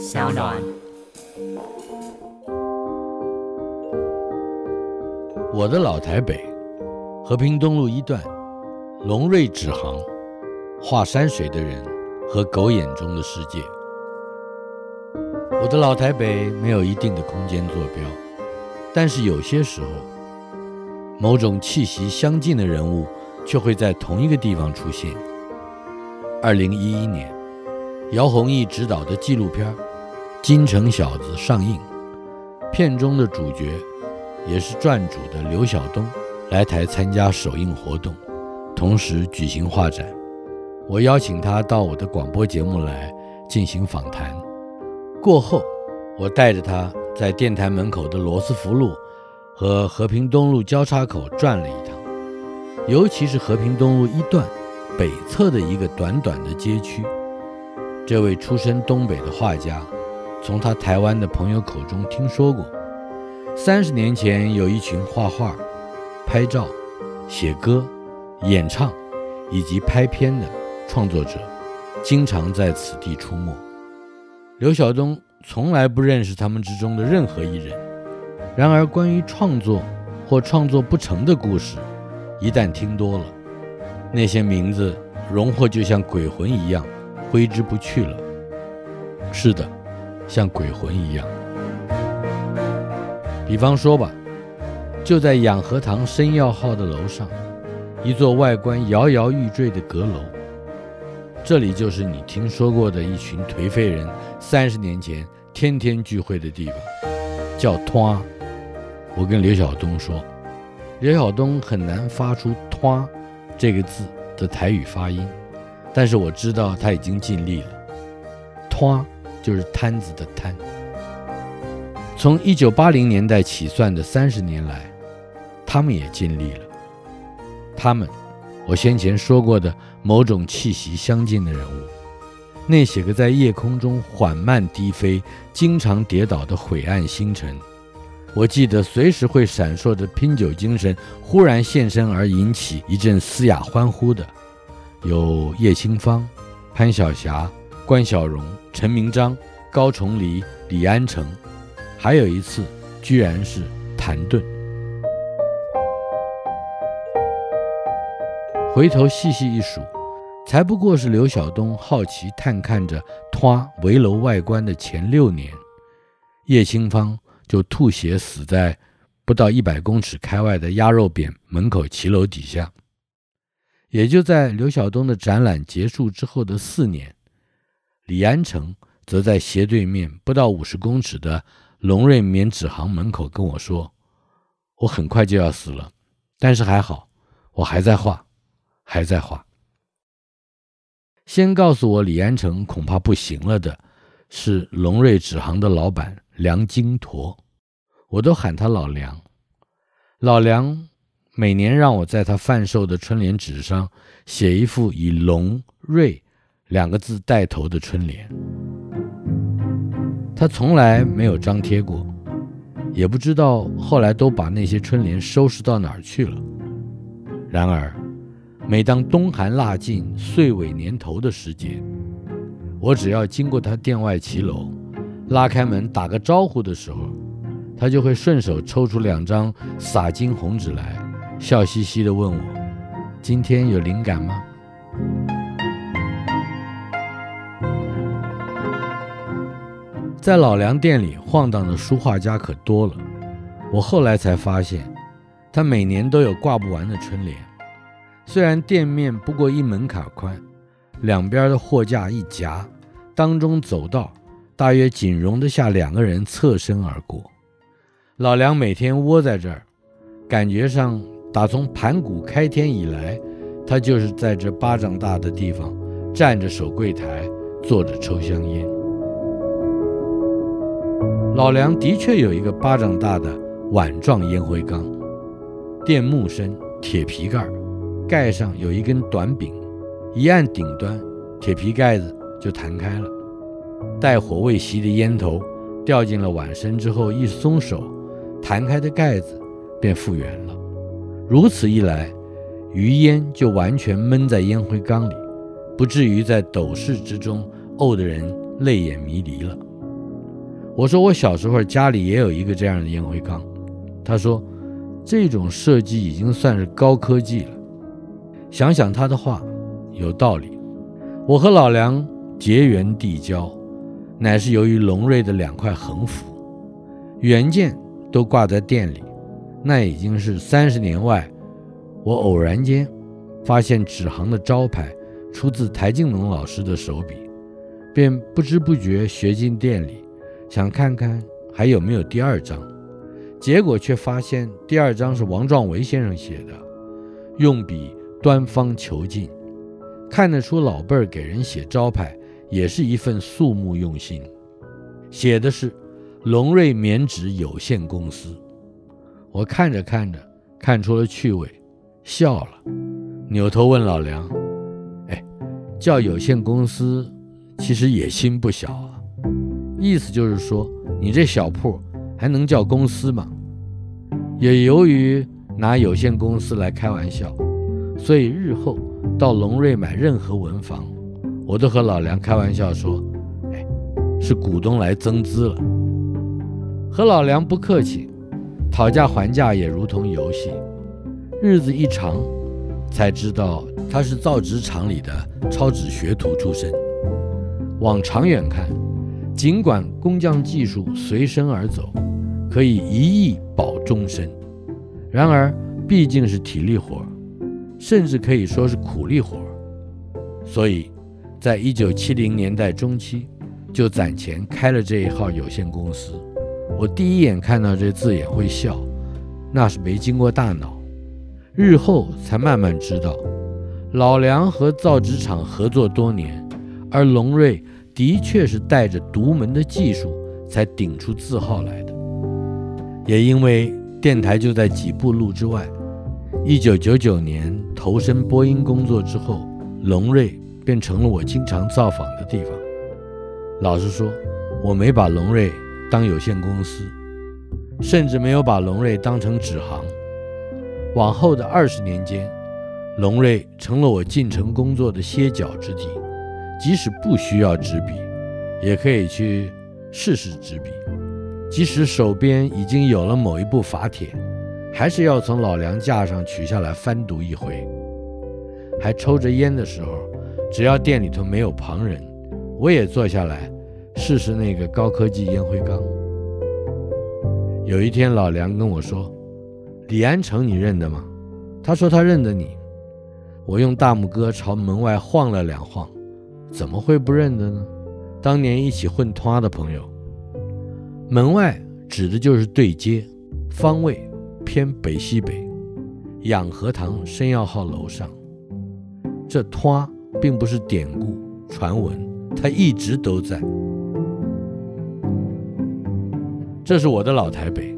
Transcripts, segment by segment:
小暖。我的老台北，和平东路一段，龙瑞纸行，画山水的人和狗眼中的世界。我的老台北没有一定的空间坐标，但是有些时候，某种气息相近的人物却会在同一个地方出现。二零一一年，姚宏毅执导的纪录片《京城小子》上映，片中的主角也是传主的刘晓东来台参加首映活动，同时举行画展。我邀请他到我的广播节目来进行访谈。过后，我带着他在电台门口的罗斯福路和和平东路交叉口转了一趟，尤其是和平东路一段北侧的一个短短的街区。这位出身东北的画家，从他台湾的朋友口中听说过，三十年前有一群画画、拍照、写歌、演唱以及拍片的创作者，经常在此地出没。刘晓东从来不认识他们之中的任何一人，然而关于创作或创作不成的故事，一旦听多了，那些名字荣获就像鬼魂一样挥之不去了。是的，像鬼魂一样。比方说吧，就在养和堂生药号的楼上，一座外观摇摇欲坠的阁楼。这里就是你听说过的一群颓废人三十年前天天聚会的地方，叫“拖”。我跟刘晓东说，刘晓东很难发出“拖”这个字的台语发音，但是我知道他已经尽力了。“拖”就是摊子的“摊”。从一九八零年代起算的三十年来，他们也尽力了。他们。我先前说过的某种气息相近的人物，那些个在夜空中缓慢低飞、经常跌倒的晦暗星辰，我记得随时会闪烁着拼酒精神，忽然现身而引起一阵嘶哑欢呼的，有叶清芳、潘晓霞、关晓蓉、陈明章、高重离、李安成，还有一次，居然是谭盾。回头细细一数，才不过是刘晓东好奇探看着他围楼外观的前六年，叶清芳就吐血死在不到一百公尺开外的鸭肉扁门口骑楼底下。也就在刘晓东的展览结束之后的四年，李安成则在斜对面不到五十公尺的龙瑞棉纸行门口跟我说：“我很快就要死了，但是还好，我还在画。”还在画。先告诉我李安成恐怕不行了的，是龙瑞纸行的老板梁金驼，我都喊他老梁。老梁每年让我在他贩售的春联纸上写一副以“龙瑞”两个字带头的春联，他从来没有张贴过，也不知道后来都把那些春联收拾到哪儿去了。然而。每当冬寒腊尽、岁尾年头的时节，我只要经过他店外骑楼，拉开门打个招呼的时候，他就会顺手抽出两张洒金红纸来，笑嘻嘻地问我：“今天有灵感吗？”在老梁店里晃荡的书画家可多了，我后来才发现，他每年都有挂不完的春联。虽然店面不过一门卡宽，两边的货架一夹，当中走道大约仅容得下两个人侧身而过。老梁每天窝在这儿，感觉上打从盘古开天以来，他就是在这巴掌大的地方站着守柜台，坐着抽香烟。老梁的确有一个巴掌大的碗状烟灰缸，垫木身，铁皮盖。盖上有一根短柄，一按顶端，铁皮盖子就弹开了。带火未熄的烟头掉进了碗身之后，一松手，弹开的盖子便复原了。如此一来，余烟就完全闷在烟灰缸里，不至于在斗室之中怄得人泪眼迷离了。我说我小时候家里也有一个这样的烟灰缸。他说这种设计已经算是高科技了。想想他的话，有道理。我和老梁结缘递交，乃是由于龙瑞的两块横幅，原件都挂在店里，那已经是三十年外，我偶然间发现纸行的招牌出自台静农老师的手笔，便不知不觉学进店里，想看看还有没有第二张，结果却发现第二张是王壮维先生写的，用笔端方遒劲。看得出老辈儿给人写招牌也是一份肃穆用心，写的是龙瑞棉纸有限公司。我看着看着看出了趣味，笑了，扭头问老梁：“哎，叫有限公司，其实野心不小。意思就是说，你这小铺还能叫公司吗？”也由于拿有限公司来开玩笑，所以日后。到龙瑞买任何文房，我都和老梁开玩笑说：“哎，是股东来增资了。”和老梁不客气，讨价还价也如同游戏。日子一长，才知道他是造纸厂里的抄纸学徒出身。往长远看，尽管工匠技术随身而走，可以一艺保终身，然而毕竟是体力活。甚至可以说是苦力活，所以，在一九七零年代中期，就攒钱开了这一号有限公司。我第一眼看到这字眼会笑，那是没经过大脑。日后才慢慢知道，老梁和造纸厂合作多年，而龙瑞的确是带着独门的技术才顶出字号来的。也因为电台就在几步路之外。一九九九年投身播音工作之后，龙瑞便成了我经常造访的地方。老实说，我没把龙瑞当有限公司，甚至没有把龙瑞当成纸行。往后的二十年间，龙瑞成了我进城工作的歇脚之地。即使不需要纸笔，也可以去试试纸笔。即使手边已经有了某一部法帖。还是要从老梁架上取下来翻读一回，还抽着烟的时候，只要店里头没有旁人，我也坐下来试试那个高科技烟灰缸。有一天，老梁跟我说：“李安成，你认得吗？”他说他认得你。我用大拇哥朝门外晃了两晃，怎么会不认得呢？当年一起混摊的朋友。门外指的就是对街，方位。偏北西北，养和堂生药号楼上。这摊并不是典故传闻，它一直都在。这是我的老台北，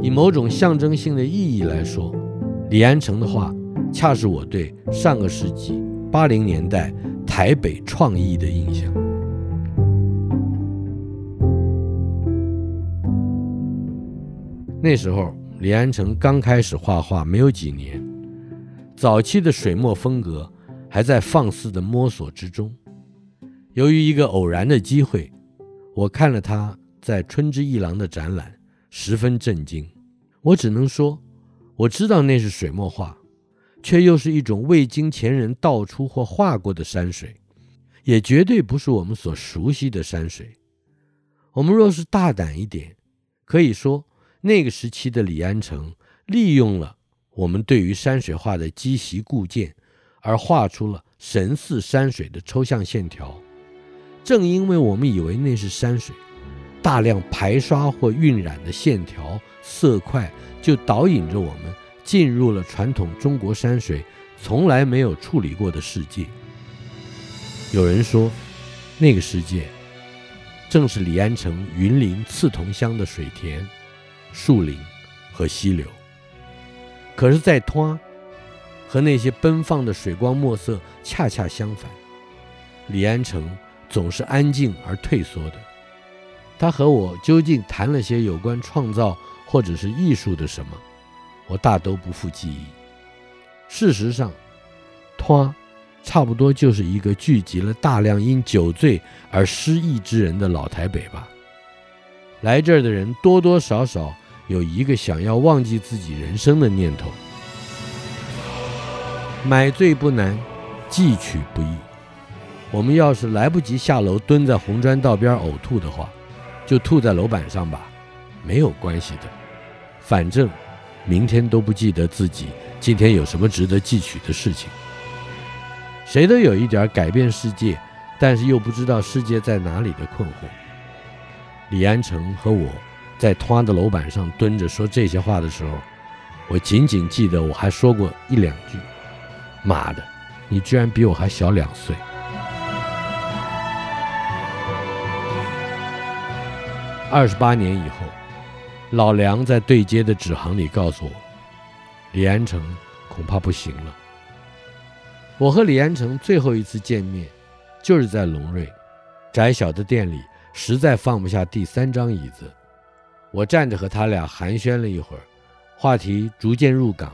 以某种象征性的意义来说，李安成的话，恰是我对上个世纪八零年代台北创意的印象。那时候。李安成刚开始画画没有几年，早期的水墨风格还在放肆的摸索之中。由于一个偶然的机会，我看了他在春之一廊的展览，十分震惊。我只能说，我知道那是水墨画，却又是一种未经前人道出或画过的山水，也绝对不是我们所熟悉的山水。我们若是大胆一点，可以说。那个时期的李安成利用了我们对于山水画的积习固见，而画出了神似山水的抽象线条。正因为我们以为那是山水，大量排刷或晕染的线条、色块就导引着我们进入了传统中国山水从来没有处理过的世界。有人说，那个世界正是李安成云林刺桐乡的水田。树林和溪流，可是，在他和那些奔放的水光墨色恰恰相反。李安成总是安静而退缩的。他和我究竟谈了些有关创造或者是艺术的什么，我大都不复记忆。事实上，他差不多就是一个聚集了大量因酒醉而失忆之人的老台北吧。来这儿的人多多少少有一个想要忘记自己人生的念头。买醉不难，记取不易。我们要是来不及下楼蹲在红砖道边呕吐的话，就吐在楼板上吧，没有关系的。反正明天都不记得自己今天有什么值得记取的事情。谁都有一点改变世界，但是又不知道世界在哪里的困惑。李安成和我在他的楼板上蹲着说这些话的时候，我仅仅记得我还说过一两句：“妈的，你居然比我还小两岁。”二十八年以后，老梁在对接的纸行里告诉我，李安成恐怕不行了。我和李安成最后一次见面，就是在龙瑞窄小的店里。实在放不下第三张椅子，我站着和他俩寒暄了一会儿，话题逐渐入港，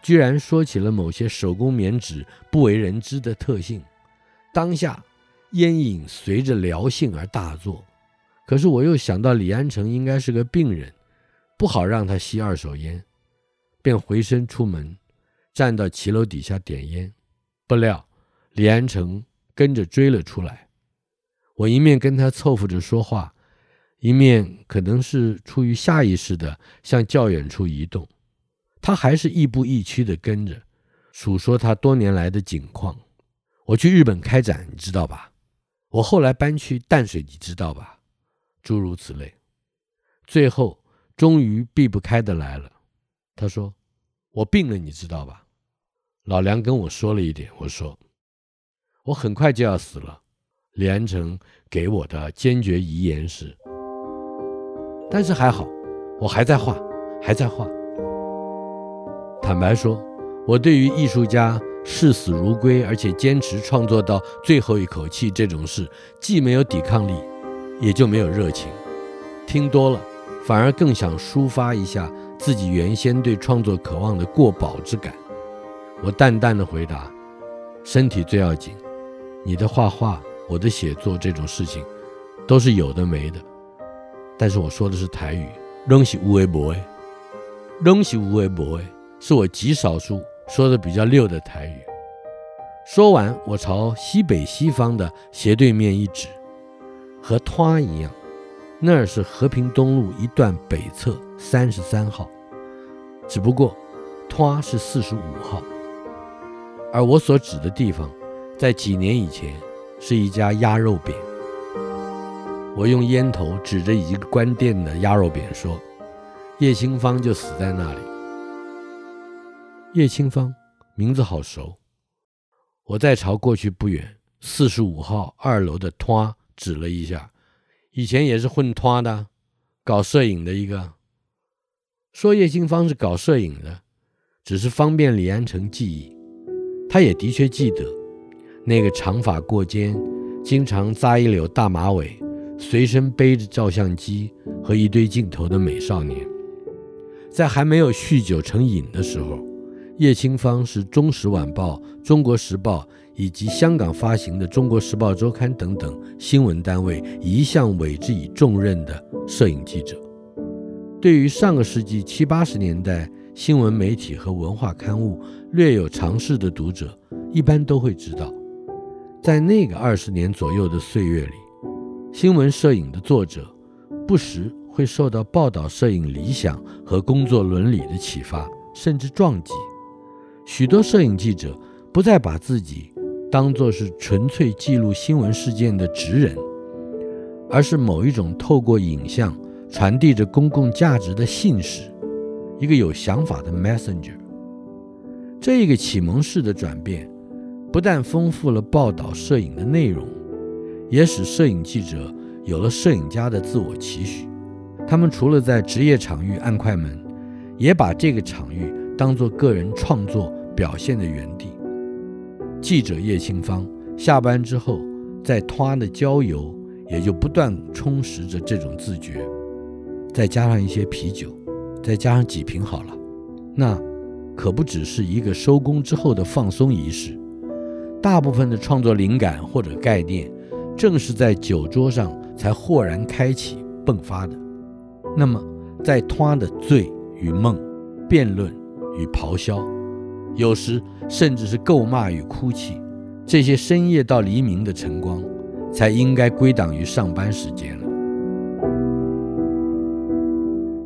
居然说起了某些手工棉纸不为人知的特性。当下烟瘾随着聊性而大作，可是我又想到李安成应该是个病人，不好让他吸二手烟，便回身出门，站到骑楼底下点烟。不料李安成跟着追了出来。我一面跟他凑合着说话，一面可能是出于下意识的向较远处移动，他还是亦步亦趋地跟着，数说他多年来的景况。我去日本开展，你知道吧？我后来搬去淡水，你知道吧？诸如此类。最后终于避不开的来了，他说：“我病了，你知道吧？”老梁跟我说了一点，我说：“我很快就要死了。”李安成给我的坚决遗言是：但是还好，我还在画，还在画。坦白说，我对于艺术家视死如归而且坚持创作到最后一口气这种事，既没有抵抗力，也就没有热情。听多了，反而更想抒发一下自己原先对创作渴望的过饱之感。我淡淡的回答：身体最要紧，你的画画。我的写作这种事情，都是有的没的，但是我说的是台语，东西无为博诶，东西无为博诶，是我极少数说的比较溜的台语。说完，我朝西北西方的斜对面一指，和拖一样，那儿是和平东路一段北侧三十三号，只不过拖是四十五号，而我所指的地方，在几年以前。是一家鸭肉饼。我用烟头指着一个关店的鸭肉饼说：“叶清芳就死在那里。”叶清芳名字好熟。我再朝过去不远四十五号二楼的摊指了一下，以前也是混摊的，搞摄影的一个。说叶清芳是搞摄影的，只是方便李安成记忆，他也的确记得。那个长发过肩，经常扎一绺大马尾，随身背着照相机和一堆镜头的美少年，在还没有酗酒成瘾的时候，叶清芳是《中时晚报》《中国时报》以及香港发行的《中国时报周刊》等等新闻单位一向委之以重任的摄影记者。对于上个世纪七八十年代新闻媒体和文化刊物略有尝试的读者，一般都会知道。在那个二十年左右的岁月里，新闻摄影的作者不时会受到报道摄影理想和工作伦理的启发，甚至撞击。许多摄影记者不再把自己当作是纯粹记录新闻事件的职人，而是某一种透过影像传递着公共价值的信使，一个有想法的 messenger。这一个启蒙式的转变。不但丰富了报道摄影的内容，也使摄影记者有了摄影家的自我期许。他们除了在职业场域按快门，也把这个场域当作个人创作表现的园地。记者叶庆芳下班之后，在他的郊游，也就不断充实着这种自觉。再加上一些啤酒，再加上几瓶好了，那可不只是一个收工之后的放松仪式。大部分的创作灵感或者概念，正是在酒桌上才豁然开启、迸发的。那么在他的醉与梦、辩论与咆哮，有时甚至是咒骂与哭泣，这些深夜到黎明的晨光，才应该归档于上班时间了。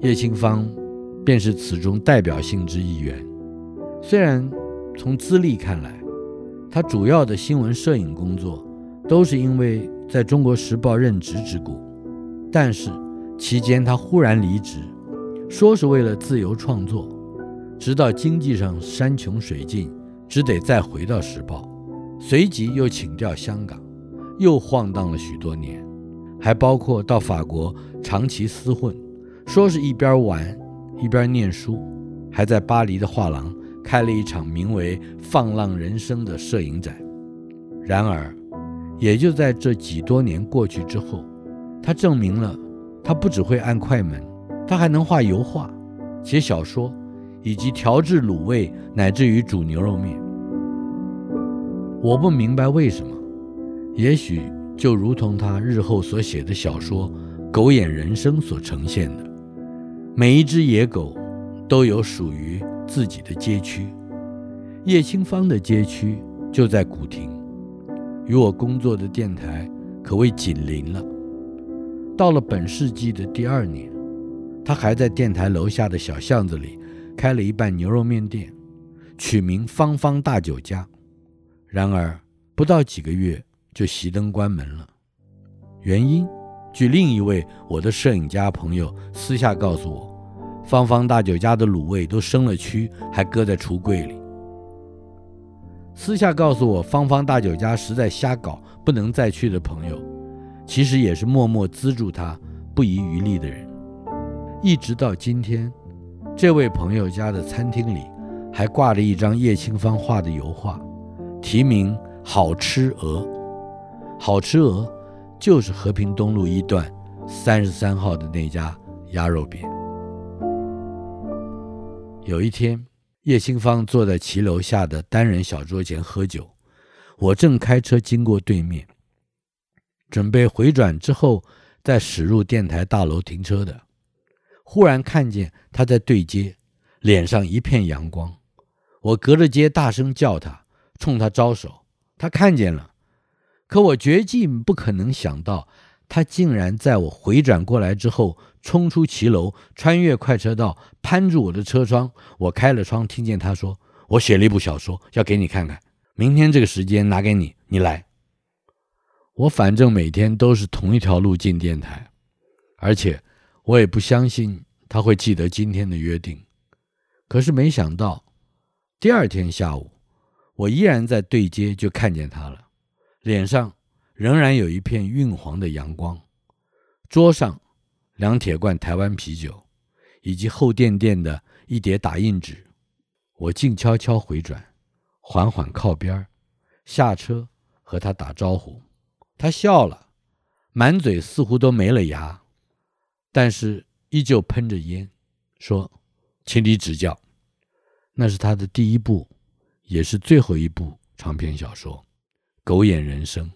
叶清芳便是此中代表性之一员。虽然从资历看来，他主要的新闻摄影工作都是因为在中国时报任职之故，但是期间他忽然离职，说是为了自由创作，直到经济上山穷水尽，只得再回到时报，随即又请调香港，又晃荡了许多年，还包括到法国长期厮混。说是一边玩一边念书，还在巴黎的画廊开了一场名为《放浪人生》的摄影展。然而，也就在这几多年过去之后，他证明了他不只会按快门，他还能画油画、写小说，以及调制卤味，乃至于煮牛肉面。我不明白为什么，也许就如同他日后所写的小说《狗眼人生》所呈现的。每一只野狗都有属于自己的街区，叶清芳的街区就在古亭，与我工作的电台可谓紧邻了。到了本世纪的第二年，他还在电台楼下的小巷子里开了一半牛肉面店，取名“芳芳大酒家”。然而不到几个月就熄灯关门了，原因？据另一位我的摄影家朋友私下告诉我，芳芳大酒家的卤味都生了蛆，还搁在橱柜里。私下告诉我芳芳大酒家实在瞎搞，不能再去的朋友，其实也是默默资助他不遗余力的人。一直到今天，这位朋友家的餐厅里还挂着一张叶清芳画的油画，题名“好吃鹅”，好吃鹅。就是和平东路一段三十三号的那家鸭肉饼。有一天，叶清芳坐在骑楼下的单人小桌前喝酒，我正开车经过对面，准备回转之后再驶入电台大楼停车的，忽然看见他在对街，脸上一片阳光。我隔着街大声叫他，冲他招手，他看见了。可我绝计不可能想到，他竟然在我回转过来之后，冲出骑楼，穿越快车道，攀住我的车窗。我开了窗，听见他说：“我写了一部小说，要给你看看，明天这个时间拿给你，你来。”我反正每天都是同一条路进电台，而且我也不相信他会记得今天的约定。可是没想到，第二天下午，我依然在对街就看见他了。脸上仍然有一片晕黄的阳光，桌上两铁罐台湾啤酒，以及厚甸甸的一叠打印纸。我静悄悄回转，缓缓靠边，下车和他打招呼。他笑了，满嘴似乎都没了牙，但是依旧喷着烟，说：“请你指教。”那是他的第一部，也是最后一部长篇小说。狗眼人生，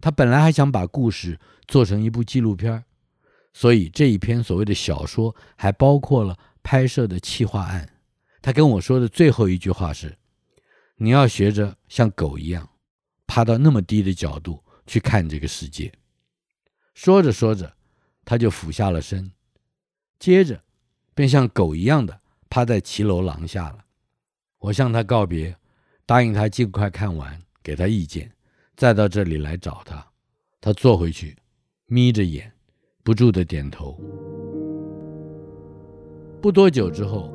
他本来还想把故事做成一部纪录片，所以这一篇所谓的小说还包括了拍摄的企划案。他跟我说的最后一句话是：“你要学着像狗一样，趴到那么低的角度去看这个世界。”说着说着，他就俯下了身，接着便像狗一样的趴在骑楼廊下了。我向他告别，答应他尽快看完。给他意见，再到这里来找他。他坐回去，眯着眼，不住的点头。不多久之后，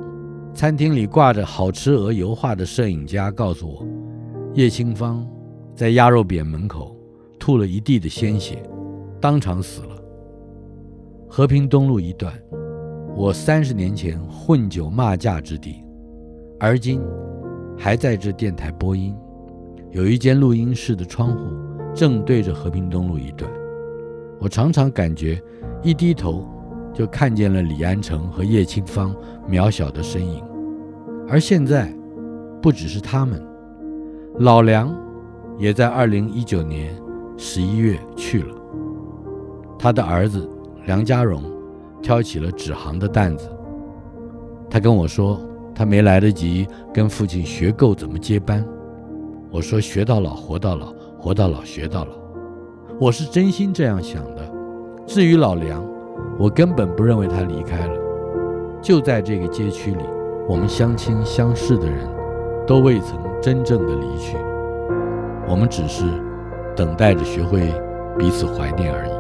餐厅里挂着好吃鹅油画的摄影家告诉我，叶清芳在鸭肉扁门口吐了一地的鲜血，当场死了。和平东路一段，我三十年前混酒骂架之地，而今还在这电台播音。有一间录音室的窗户正对着和平东路一段，我常常感觉一低头就看见了李安成和叶清芳渺小的身影。而现在，不只是他们，老梁也在二零一九年十一月去了。他的儿子梁家荣挑起了纸行的担子。他跟我说，他没来得及跟父亲学够怎么接班。我说：“学到老，活到老，活到老，学到老。”我是真心这样想的。至于老梁，我根本不认为他离开了。就在这个街区里，我们相亲相识的人，都未曾真正的离去。我们只是等待着学会彼此怀念而已。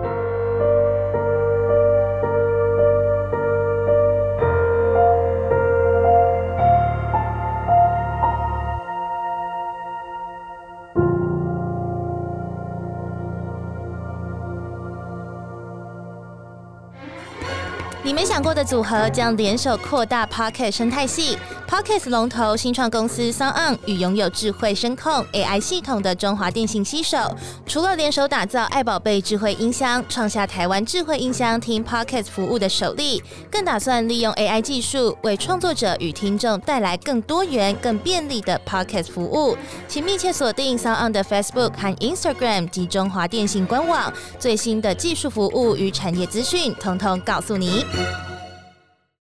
你没想过的组合将联手扩大 Pocket 生态系。Pocket 龙头新创公司 Sound 与拥有智慧声控 AI 系统的中华电信携手，除了联手打造爱宝贝智慧音箱，创下台湾智慧音箱听 Pocket 服务的首例，更打算利用 AI 技术为创作者与听众带来更多元、更便利的 Pocket 服务。请密切锁定 Sound 的 Facebook 和 Instagram 及中华电信官网，最新的技术服务与产业资讯，统统告诉你。thank you